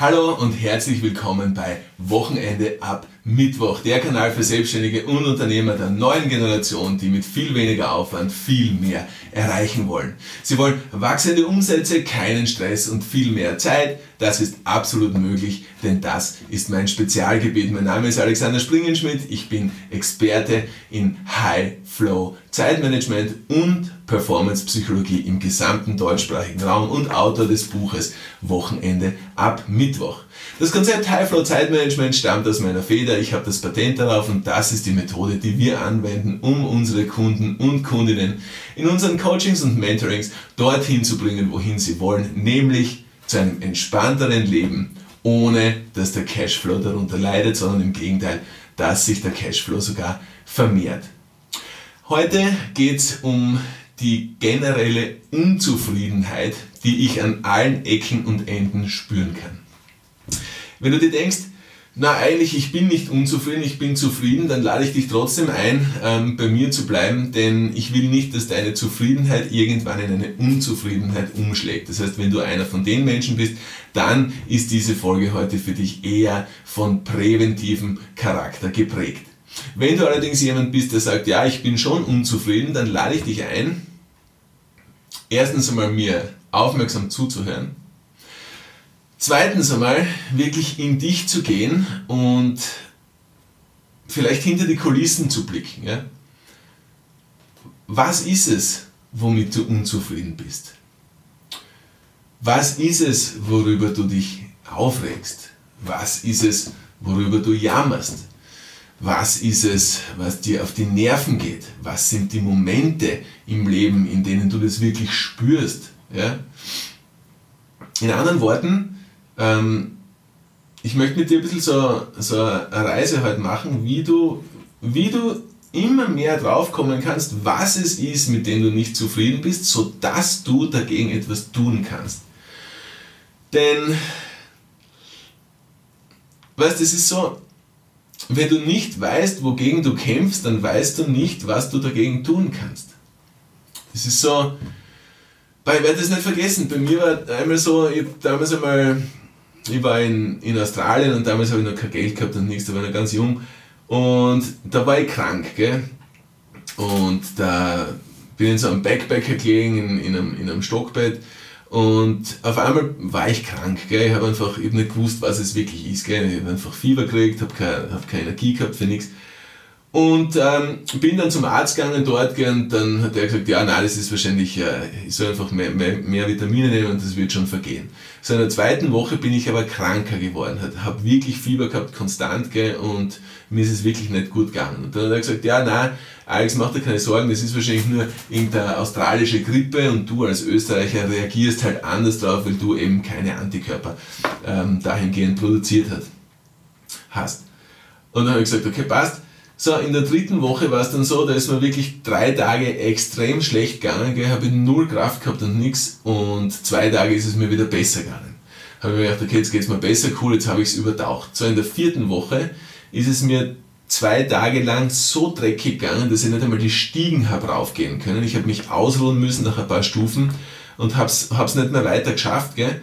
Hallo und herzlich willkommen bei Wochenende ab Mittwoch, der Kanal für Selbstständige und Unternehmer der neuen Generation, die mit viel weniger Aufwand viel mehr erreichen wollen. Sie wollen wachsende Umsätze, keinen Stress und viel mehr Zeit. Das ist absolut möglich, denn das ist mein Spezialgebiet. Mein Name ist Alexander Springenschmidt. Ich bin Experte in High Flow Zeitmanagement und Performance Psychologie im gesamten deutschsprachigen Raum und Autor des Buches Wochenende ab Mittwoch. Das Konzept High Flow Zeitmanagement stammt aus meiner Feder. Ich habe das Patent darauf und das ist die Methode, die wir anwenden, um unsere Kunden und Kundinnen in unseren Coachings und Mentorings dorthin zu bringen, wohin sie wollen, nämlich zu einem entspannteren Leben, ohne dass der Cashflow darunter leidet, sondern im Gegenteil, dass sich der Cashflow sogar vermehrt. Heute geht es um die generelle Unzufriedenheit, die ich an allen Ecken und Enden spüren kann. Wenn du dir denkst, na eigentlich, ich bin nicht unzufrieden, ich bin zufrieden, dann lade ich dich trotzdem ein, ähm, bei mir zu bleiben, denn ich will nicht, dass deine Zufriedenheit irgendwann in eine Unzufriedenheit umschlägt. Das heißt, wenn du einer von den Menschen bist, dann ist diese Folge heute für dich eher von präventivem Charakter geprägt. Wenn du allerdings jemand bist, der sagt, ja, ich bin schon unzufrieden, dann lade ich dich ein, erstens einmal mir aufmerksam zuzuhören, zweitens einmal wirklich in dich zu gehen und vielleicht hinter die Kulissen zu blicken. Ja? Was ist es, womit du unzufrieden bist? Was ist es, worüber du dich aufregst? Was ist es, worüber du jammerst? Was ist es, was dir auf die Nerven geht? Was sind die Momente im Leben, in denen du das wirklich spürst? Ja? In anderen Worten, ähm, ich möchte mit dir ein bisschen so, so eine Reise heute machen, wie du, wie du immer mehr draufkommen kannst, was es ist, mit dem du nicht zufrieden bist, sodass du dagegen etwas tun kannst. Denn, weißt du, es ist so, wenn du nicht weißt, wogegen du kämpfst, dann weißt du nicht, was du dagegen tun kannst. Es ist so, ich werde das nicht vergessen, bei mir war einmal so, ich damals einmal, ich war in, in Australien und damals habe ich noch kein Geld gehabt und nichts, da war ich noch ganz jung und da war ich krank, gell? Und da bin ich in so einem Backpacker gelegen, in, in, einem, in einem Stockbett und auf einmal war ich krank, gell? ich habe einfach ich hab nicht gewusst, was es wirklich ist. Gell? Ich habe einfach Fieber gekriegt, habe keine, hab keine Energie gehabt für nichts. Und ähm, bin dann zum Arzt gegangen dort und dann hat er gesagt, ja, nein, das ist wahrscheinlich, äh, ich soll einfach mehr, mehr, mehr Vitamine nehmen und das wird schon vergehen. So in der zweiten Woche bin ich aber kranker geworden, habe wirklich Fieber gehabt, konstant gell? und mir ist es wirklich nicht gut gegangen. Und dann hat er gesagt, ja, nein, Alex, mach dir keine Sorgen, das ist wahrscheinlich nur irgendeine australische Grippe und du als Österreicher reagierst halt anders drauf, weil du eben keine Antikörper ähm, dahingehend produziert hast. Und dann habe ich gesagt, okay, passt. So, in der dritten Woche war es dann so, da ist mir wirklich drei Tage extrem schlecht gegangen, habe ich null Kraft gehabt und nichts und zwei Tage ist es mir wieder besser gegangen. Habe ich mir gedacht, okay, jetzt geht es mir besser, cool, jetzt habe ich es übertaucht. So, in der vierten Woche ist es mir zwei Tage lang so dreckig gegangen, dass ich nicht einmal die Stiegen habe raufgehen können. Ich habe mich ausruhen müssen nach ein paar Stufen und habe es nicht mehr weiter geschafft. Gell?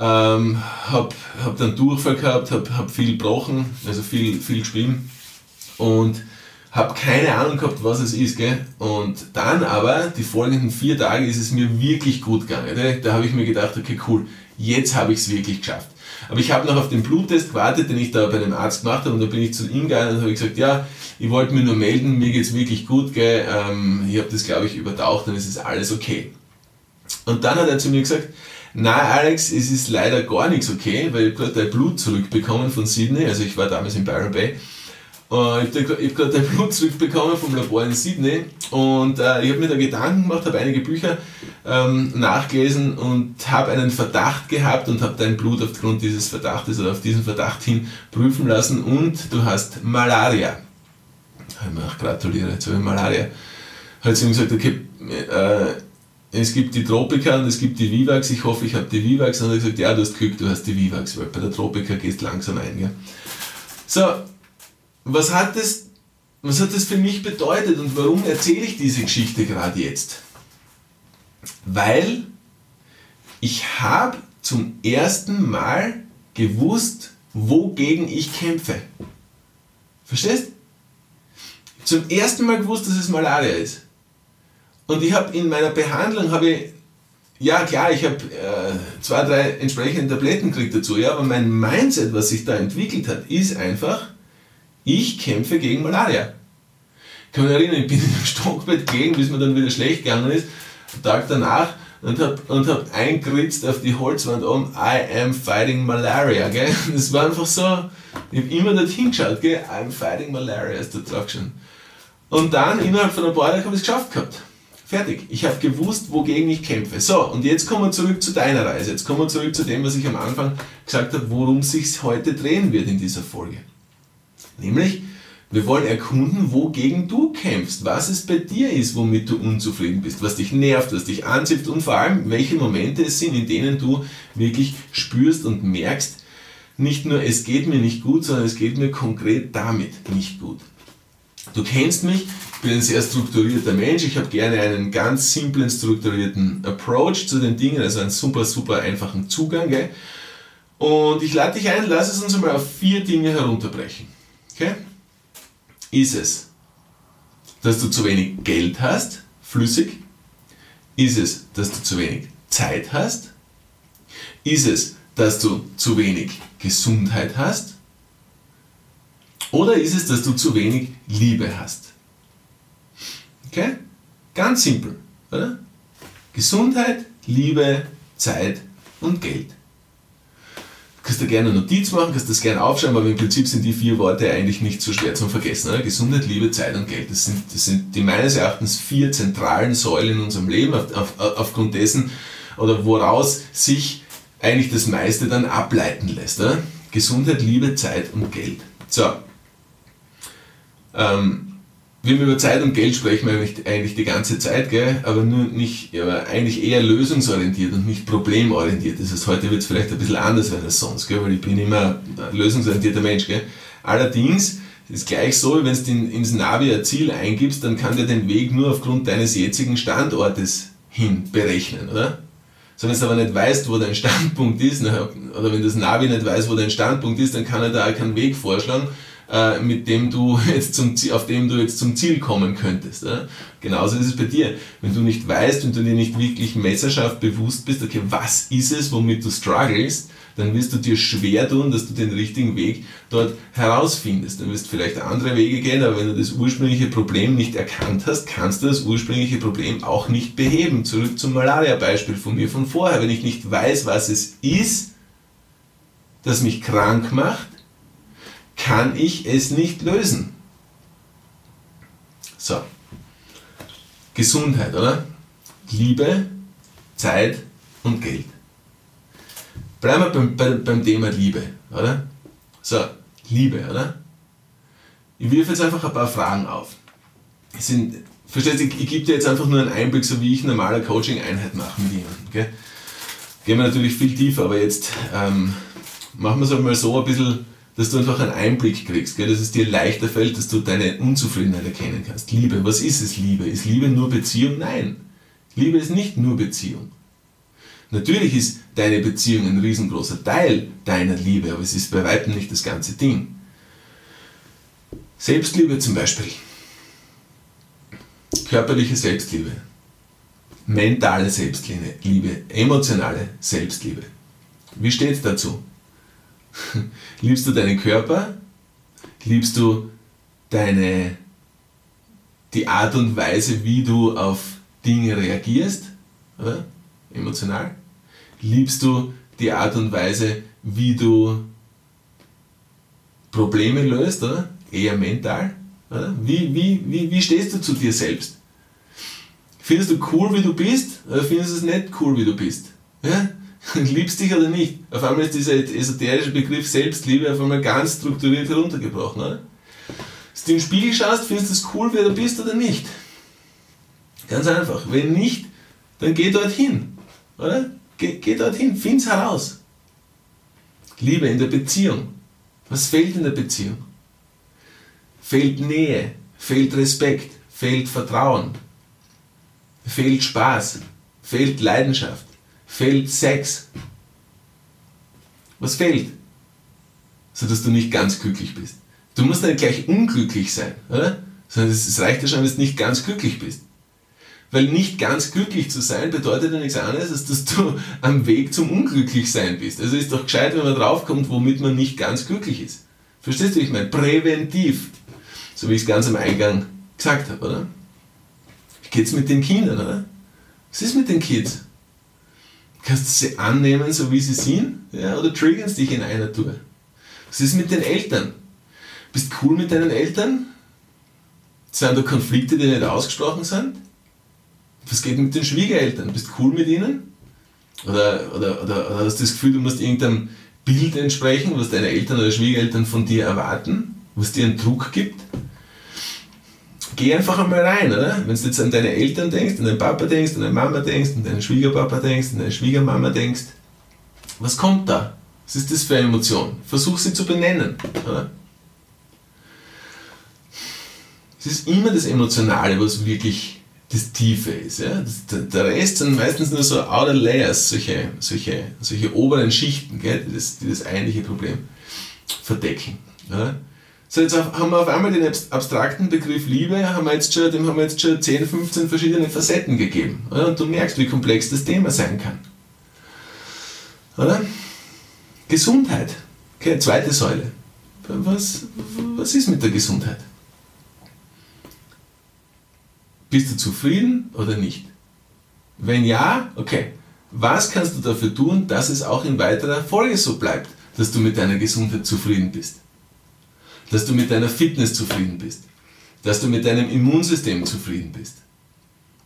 Ähm, habe hab dann Durchfall gehabt, habe hab viel gebrochen, also viel, viel geschwimmen und habe keine Ahnung gehabt, was es ist. Gell? Und dann aber, die folgenden vier Tage, ist es mir wirklich gut gegangen. Gell? Da habe ich mir gedacht, okay, cool, jetzt habe ich es wirklich geschafft. Aber ich habe noch auf den Bluttest gewartet, den ich da bei einem Arzt gemacht habe und da bin ich zu ihm gegangen und habe gesagt, ja, ich wollte mir nur melden, mir geht es wirklich gut, gell? Ähm, ich habe das glaube ich übertaucht und es ist alles okay. Und dann hat er zu mir gesagt, na Alex, es ist leider gar nichts okay, weil ich gerade dein Blut zurückbekommen von Sydney, also ich war damals in Byron Bay Uh, ich habe hab gerade dein Blut zurückbekommen vom Labor in Sydney und uh, ich habe mir da Gedanken gemacht, habe einige Bücher ähm, nachgelesen und habe einen Verdacht gehabt und habe dein Blut aufgrund dieses Verdachtes oder auf diesen Verdacht hin prüfen lassen und du hast Malaria. Ich gratuliere, jetzt habe ich Malaria. Hat sie ihm gesagt, okay, äh, es gibt die Tropika und es gibt die Vivax, ich hoffe, ich habe die Vivax. Und er hat gesagt, ja, du hast Glück, du hast die Vivax, weil bei der Tropika gehst langsam ein. Gell? So, was hat das, was hat das für mich bedeutet und warum erzähle ich diese Geschichte gerade jetzt? Weil ich habe zum ersten Mal gewusst, wogegen ich kämpfe. Verstehst? Zum ersten Mal gewusst, dass es Malaria ist. Und ich habe in meiner Behandlung, habe ich, ja klar, ich habe äh, zwei, drei entsprechende Tabletten gekriegt dazu, ja, aber mein Mindset, was sich da entwickelt hat, ist einfach, ich kämpfe gegen Malaria. Ich kann mich erinnern, ich bin in dem Stockbett gegen, bis mir dann wieder schlecht gegangen ist, am Tag danach, und habe und hab eingeritzt auf die Holzwand um, I am fighting malaria, gell? Das war einfach so, ich habe immer dorthin geschaut, gell? I'm fighting malaria, ist da drauf gestanden. Und dann, innerhalb von ein paar Tagen, habe ich es geschafft gehabt. Fertig. Ich habe gewusst, wogegen ich kämpfe. So, und jetzt kommen wir zurück zu deiner Reise. Jetzt kommen wir zurück zu dem, was ich am Anfang gesagt habe, worum es sich heute drehen wird in dieser Folge. Nämlich, wir wollen erkunden, wogegen du kämpfst, was es bei dir ist, womit du unzufrieden bist, was dich nervt, was dich anzieht und vor allem, welche Momente es sind, in denen du wirklich spürst und merkst, nicht nur es geht mir nicht gut, sondern es geht mir konkret damit nicht gut. Du kennst mich, ich bin ein sehr strukturierter Mensch, ich habe gerne einen ganz simplen, strukturierten Approach zu den Dingen, also einen super, super einfachen Zugang. Gell? Und ich lade dich ein, lass es uns einmal auf vier Dinge herunterbrechen. Okay? Ist es, dass du zu wenig Geld hast, flüssig? Ist es, dass du zu wenig Zeit hast? Ist es, dass du zu wenig Gesundheit hast? Oder ist es, dass du zu wenig Liebe hast? Okay? Ganz simpel, oder? Gesundheit, Liebe, Zeit und Geld. Du kannst da gerne eine Notiz machen, kannst das gerne aufschreiben, aber im Prinzip sind die vier Worte eigentlich nicht so schwer zum Vergessen. Oder? Gesundheit, Liebe, Zeit und Geld. Das sind, das sind die meines Erachtens vier zentralen Säulen in unserem Leben, auf, auf, aufgrund dessen oder woraus sich eigentlich das meiste dann ableiten lässt. Oder? Gesundheit, Liebe, Zeit und Geld. So, ähm, wenn wir über Zeit und Geld sprechen, wir eigentlich die ganze Zeit, gell? aber nur nicht, aber eigentlich eher lösungsorientiert und nicht problemorientiert. Das heißt, heute wird es vielleicht ein bisschen anders als sonst, gell? weil ich bin immer ein lösungsorientierter Mensch. Gell? Allerdings ist gleich so, wenn du in, ins Navi ein Ziel eingibst, dann kann der den Weg nur aufgrund deines jetzigen Standortes hin berechnen, oder? So, wenn du aber nicht weißt, wo dein Standpunkt ist, oder wenn das Navi nicht weiß, wo dein Standpunkt ist, dann kann er da auch keinen Weg vorschlagen äh, mit dem du jetzt zum, auf dem du jetzt zum Ziel kommen könntest. Ja? Genauso ist es bei dir. Wenn du nicht weißt, wenn du dir nicht wirklich messerscharf bewusst bist, okay, was ist es, womit du struggles, dann wirst du dir schwer tun, dass du den richtigen Weg dort herausfindest. Dann wirst du vielleicht andere Wege gehen, aber wenn du das ursprüngliche Problem nicht erkannt hast, kannst du das ursprüngliche Problem auch nicht beheben. Zurück zum Malaria-Beispiel von mir von vorher. Wenn ich nicht weiß, was es ist, das mich krank macht, kann ich es nicht lösen. So. Gesundheit, oder? Liebe, Zeit und Geld. Bleiben wir beim, beim, beim Thema Liebe, oder? So, Liebe, oder? Ich wirf jetzt einfach ein paar Fragen auf. Es sind, verstehst du, ich, ich gebe dir jetzt einfach nur einen Einblick, so wie ich normale Coaching-Einheit mache mit jemandem. Okay? Gehen wir natürlich viel tiefer, aber jetzt ähm, machen wir es einmal so ein bisschen dass du einfach einen Einblick kriegst, gell? dass es dir leichter fällt, dass du deine Unzufriedenheit erkennen kannst. Liebe, was ist es Liebe? Ist Liebe nur Beziehung? Nein. Liebe ist nicht nur Beziehung. Natürlich ist deine Beziehung ein riesengroßer Teil deiner Liebe, aber es ist bei weitem nicht das ganze Ding. Selbstliebe zum Beispiel. Körperliche Selbstliebe. Mentale Selbstliebe. Emotionale Selbstliebe. Wie steht es dazu? Liebst du deinen Körper? Liebst du deine, die Art und Weise, wie du auf Dinge reagierst? Oder? Emotional? Liebst du die Art und Weise, wie du Probleme löst? Oder? Eher mental? Oder? Wie, wie, wie, wie stehst du zu dir selbst? Findest du cool, wie du bist? Oder findest du es nicht cool, wie du bist? Ja? liebst dich oder nicht. Auf einmal ist dieser esoterische Begriff Selbstliebe auf einmal ganz strukturiert heruntergebrochen. Oder? Wenn du in den Spiegel schaust, findest du es cool, wer du bist oder nicht. Ganz einfach. Wenn nicht, dann geh dorthin. Oder? Geh, geh dorthin, find's heraus. Liebe in der Beziehung. Was fehlt in der Beziehung? Fehlt Nähe, fehlt Respekt, fehlt Vertrauen, fehlt Spaß, fehlt Leidenschaft fehlt Sex. Was fehlt? sodass du nicht ganz glücklich bist. Du musst nicht gleich unglücklich sein, oder? Sondern es reicht ja schon, wenn du nicht ganz glücklich bist. Weil nicht ganz glücklich zu sein bedeutet ja nichts anderes, als dass du am Weg zum Unglücklichsein bist. Also ist doch gescheit, wenn man draufkommt, womit man nicht ganz glücklich ist. Verstehst du, ich meine? Präventiv. So wie ich es ganz am Eingang gesagt habe, oder? Wie geht's mit den Kindern, oder? Was ist mit den Kids? Kannst du sie annehmen, so wie sie sind? Ja, oder triggern sie dich in einer Tour? Was ist mit den Eltern? Bist du cool mit deinen Eltern? Sind da Konflikte, die nicht ausgesprochen sind? Was geht mit den Schwiegereltern? Bist du cool mit ihnen? Oder, oder, oder, oder hast du das Gefühl, du musst irgendeinem Bild entsprechen, was deine Eltern oder Schwiegereltern von dir erwarten? Was dir einen Druck gibt? Geh einfach einmal rein, oder? Wenn du jetzt an deine Eltern denkst, an deinen Papa denkst, an deine Mama denkst, an deinen Schwiegerpapa denkst, an deine Schwiegermama denkst, was kommt da? Was ist das für eine Emotion? Versuch sie zu benennen, oder? Es ist immer das Emotionale, was wirklich das Tiefe ist. Ja? Der Rest sind meistens nur so Outer Layers, solche, solche, solche oberen Schichten, gell? Die, das, die das eigentliche Problem verdecken. Ja? So, jetzt haben wir auf einmal den abstrakten Begriff Liebe, haben wir jetzt schon, dem haben wir jetzt schon 10, 15 verschiedene Facetten gegeben. Oder? Und du merkst, wie komplex das Thema sein kann. Oder? Gesundheit. Okay, zweite Säule. Was, was ist mit der Gesundheit? Bist du zufrieden oder nicht? Wenn ja, okay. Was kannst du dafür tun, dass es auch in weiterer Folge so bleibt, dass du mit deiner Gesundheit zufrieden bist? Dass du mit deiner Fitness zufrieden bist? Dass du mit deinem Immunsystem zufrieden bist?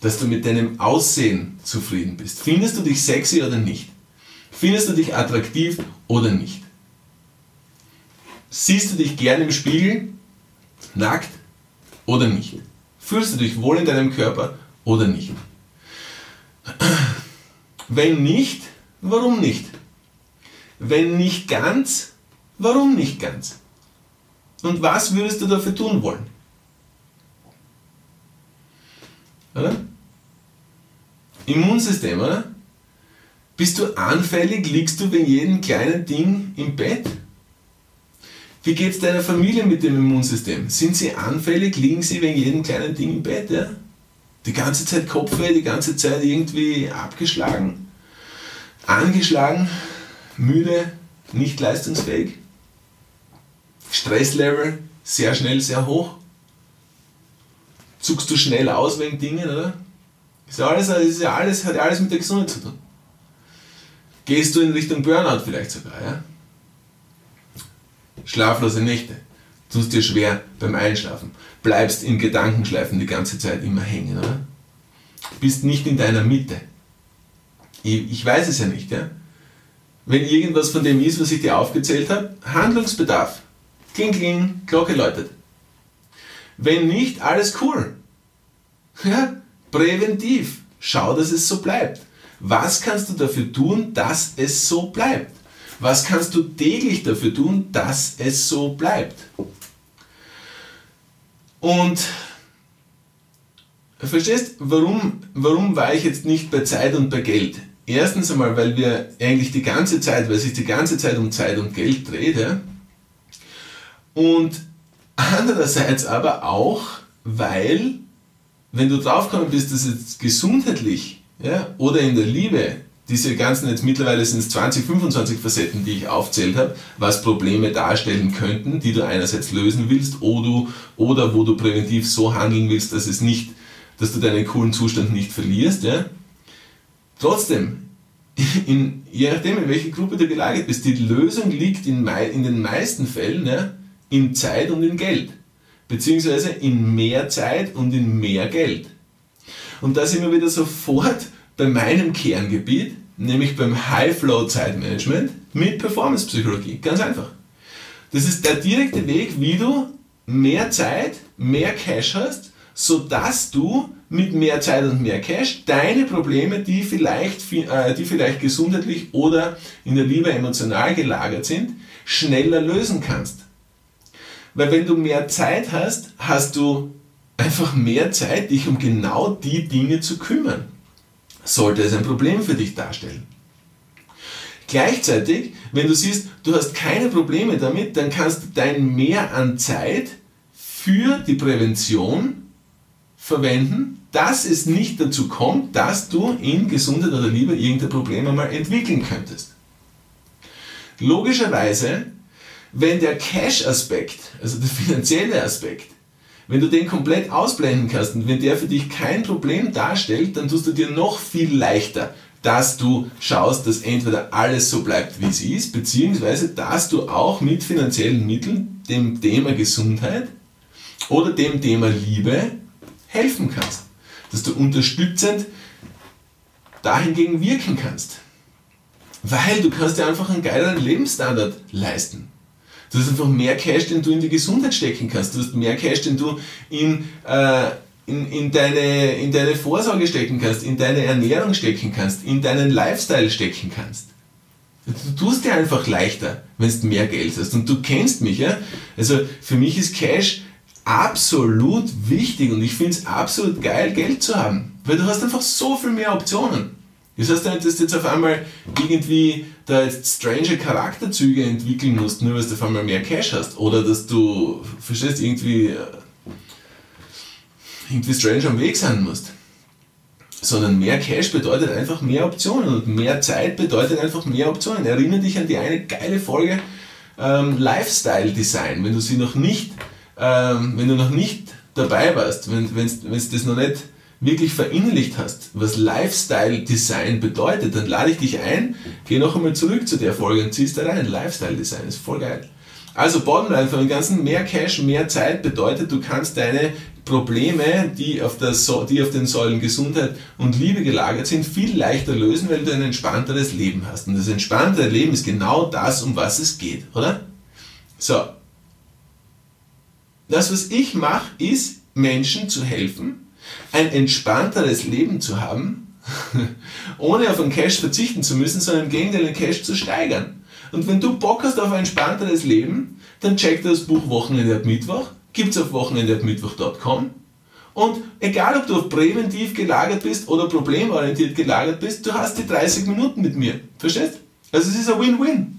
Dass du mit deinem Aussehen zufrieden bist? Findest du dich sexy oder nicht? Findest du dich attraktiv oder nicht? Siehst du dich gern im Spiegel, nackt oder nicht? Fühlst du dich wohl in deinem Körper oder nicht? Wenn nicht, warum nicht? Wenn nicht ganz, warum nicht ganz? Und was würdest du dafür tun wollen? Oder? Immunsystem, oder? Bist du anfällig? Liegst du wegen jedem kleinen Ding im Bett? Wie geht es deiner Familie mit dem Immunsystem? Sind sie anfällig? Liegen sie wegen jedem kleinen Ding im Bett? Ja? Die ganze Zeit Kopfweh, die ganze Zeit irgendwie abgeschlagen, angeschlagen, müde, nicht leistungsfähig. Stresslevel sehr schnell, sehr hoch. Zuckst du schnell aus wegen Dingen, oder? Ist ja alles, ist ja alles, hat ja alles mit der Gesundheit zu tun. Gehst du in Richtung Burnout vielleicht sogar, ja? schlaflose Nächte, tust dir schwer beim Einschlafen, bleibst in Gedankenschleifen die ganze Zeit immer hängen, oder? Bist nicht in deiner Mitte. Ich, ich weiß es ja nicht, ja? Wenn irgendwas von dem ist, was ich dir aufgezählt habe, Handlungsbedarf. Kling, kling, Glocke läutet. Wenn nicht, alles cool. Ja, präventiv. Schau, dass es so bleibt. Was kannst du dafür tun, dass es so bleibt? Was kannst du täglich dafür tun, dass es so bleibt? Und verstehst, warum, warum war ich jetzt nicht bei Zeit und bei Geld? Erstens einmal, weil wir eigentlich die ganze Zeit, weil sich die ganze Zeit um Zeit und Geld dreht. Und andererseits aber auch, weil, wenn du draufgekommen bist, dass es gesundheitlich ja, oder in der Liebe diese ganzen, jetzt mittlerweile sind es 20, 25 Facetten, die ich aufzählt habe, was Probleme darstellen könnten, die du einerseits lösen willst oder, oder wo du präventiv so handeln willst, dass es nicht, dass du deinen coolen Zustand nicht verlierst. Ja? Trotzdem, in, je nachdem, in welche Gruppe du gelagert bist, die Lösung liegt in, in den meisten Fällen ja, in Zeit und in Geld. Beziehungsweise in mehr Zeit und in mehr Geld. Und da sind wir wieder sofort bei meinem Kerngebiet, nämlich beim High-Flow-Zeitmanagement mit Performance-Psychologie. Ganz einfach. Das ist der direkte Weg, wie du mehr Zeit, mehr Cash hast, sodass du mit mehr Zeit und mehr Cash deine Probleme, die vielleicht, äh, die vielleicht gesundheitlich oder in der Liebe emotional gelagert sind, schneller lösen kannst. Weil wenn du mehr Zeit hast, hast du einfach mehr Zeit, dich um genau die Dinge zu kümmern sollte es ein Problem für dich darstellen. Gleichzeitig, wenn du siehst, du hast keine Probleme damit, dann kannst du dein Mehr an Zeit für die Prävention verwenden, dass es nicht dazu kommt, dass du in Gesundheit oder Liebe irgendein Problem einmal entwickeln könntest. Logischerweise, wenn der Cash-Aspekt, also der finanzielle Aspekt, wenn du den komplett ausblenden kannst und wenn der für dich kein Problem darstellt, dann tust du dir noch viel leichter, dass du schaust, dass entweder alles so bleibt, wie es ist, beziehungsweise dass du auch mit finanziellen Mitteln dem Thema Gesundheit oder dem Thema Liebe helfen kannst. Dass du unterstützend dahingegen wirken kannst. Weil du kannst dir einfach einen geileren Lebensstandard leisten. Du hast einfach mehr Cash, den du in die Gesundheit stecken kannst. Du hast mehr Cash, den du in, äh, in, in, deine, in deine Vorsorge stecken kannst, in deine Ernährung stecken kannst, in deinen Lifestyle stecken kannst. Du tust dir einfach leichter, wenn du mehr Geld hast. Und du kennst mich, ja? Also für mich ist Cash absolut wichtig und ich finde es absolut geil, Geld zu haben. Weil du hast einfach so viel mehr Optionen. Das heißt nicht, dass du jetzt auf einmal irgendwie da jetzt strange Charakterzüge entwickeln musst, nur weil du auf einmal mehr Cash hast. Oder dass du, verstehst, irgendwie, äh, irgendwie strange am Weg sein musst. Sondern mehr Cash bedeutet einfach mehr Optionen und mehr Zeit bedeutet einfach mehr Optionen. Erinnere dich an die eine geile Folge ähm, Lifestyle Design, wenn du sie noch nicht, ähm, wenn du noch nicht dabei warst, wenn es das noch nicht wirklich verinnerlicht hast, was Lifestyle Design bedeutet, dann lade ich dich ein, geh noch einmal zurück zu der Folge und ziehst da rein. Lifestyle Design ist voll geil. Also Bottomline von dem Ganzen, mehr Cash, mehr Zeit bedeutet, du kannst deine Probleme, die auf, der so die auf den Säulen Gesundheit und Liebe gelagert sind, viel leichter lösen, weil du ein entspannteres Leben hast. Und das entspanntere Leben ist genau das, um was es geht, oder? So. Das, was ich mache, ist, Menschen zu helfen, ein entspannteres Leben zu haben, ohne auf den Cash verzichten zu müssen, sondern im Gegenteil den Cash zu steigern. Und wenn du Bock hast auf ein entspannteres Leben, dann check das Buch Wochenende ab Mittwoch, gibt es auf wochenendeabmittwoch.com. Und egal, ob du auf präventiv gelagert bist oder problemorientiert gelagert bist, du hast die 30 Minuten mit mir. Verstehst? Also es ist ein Win-Win.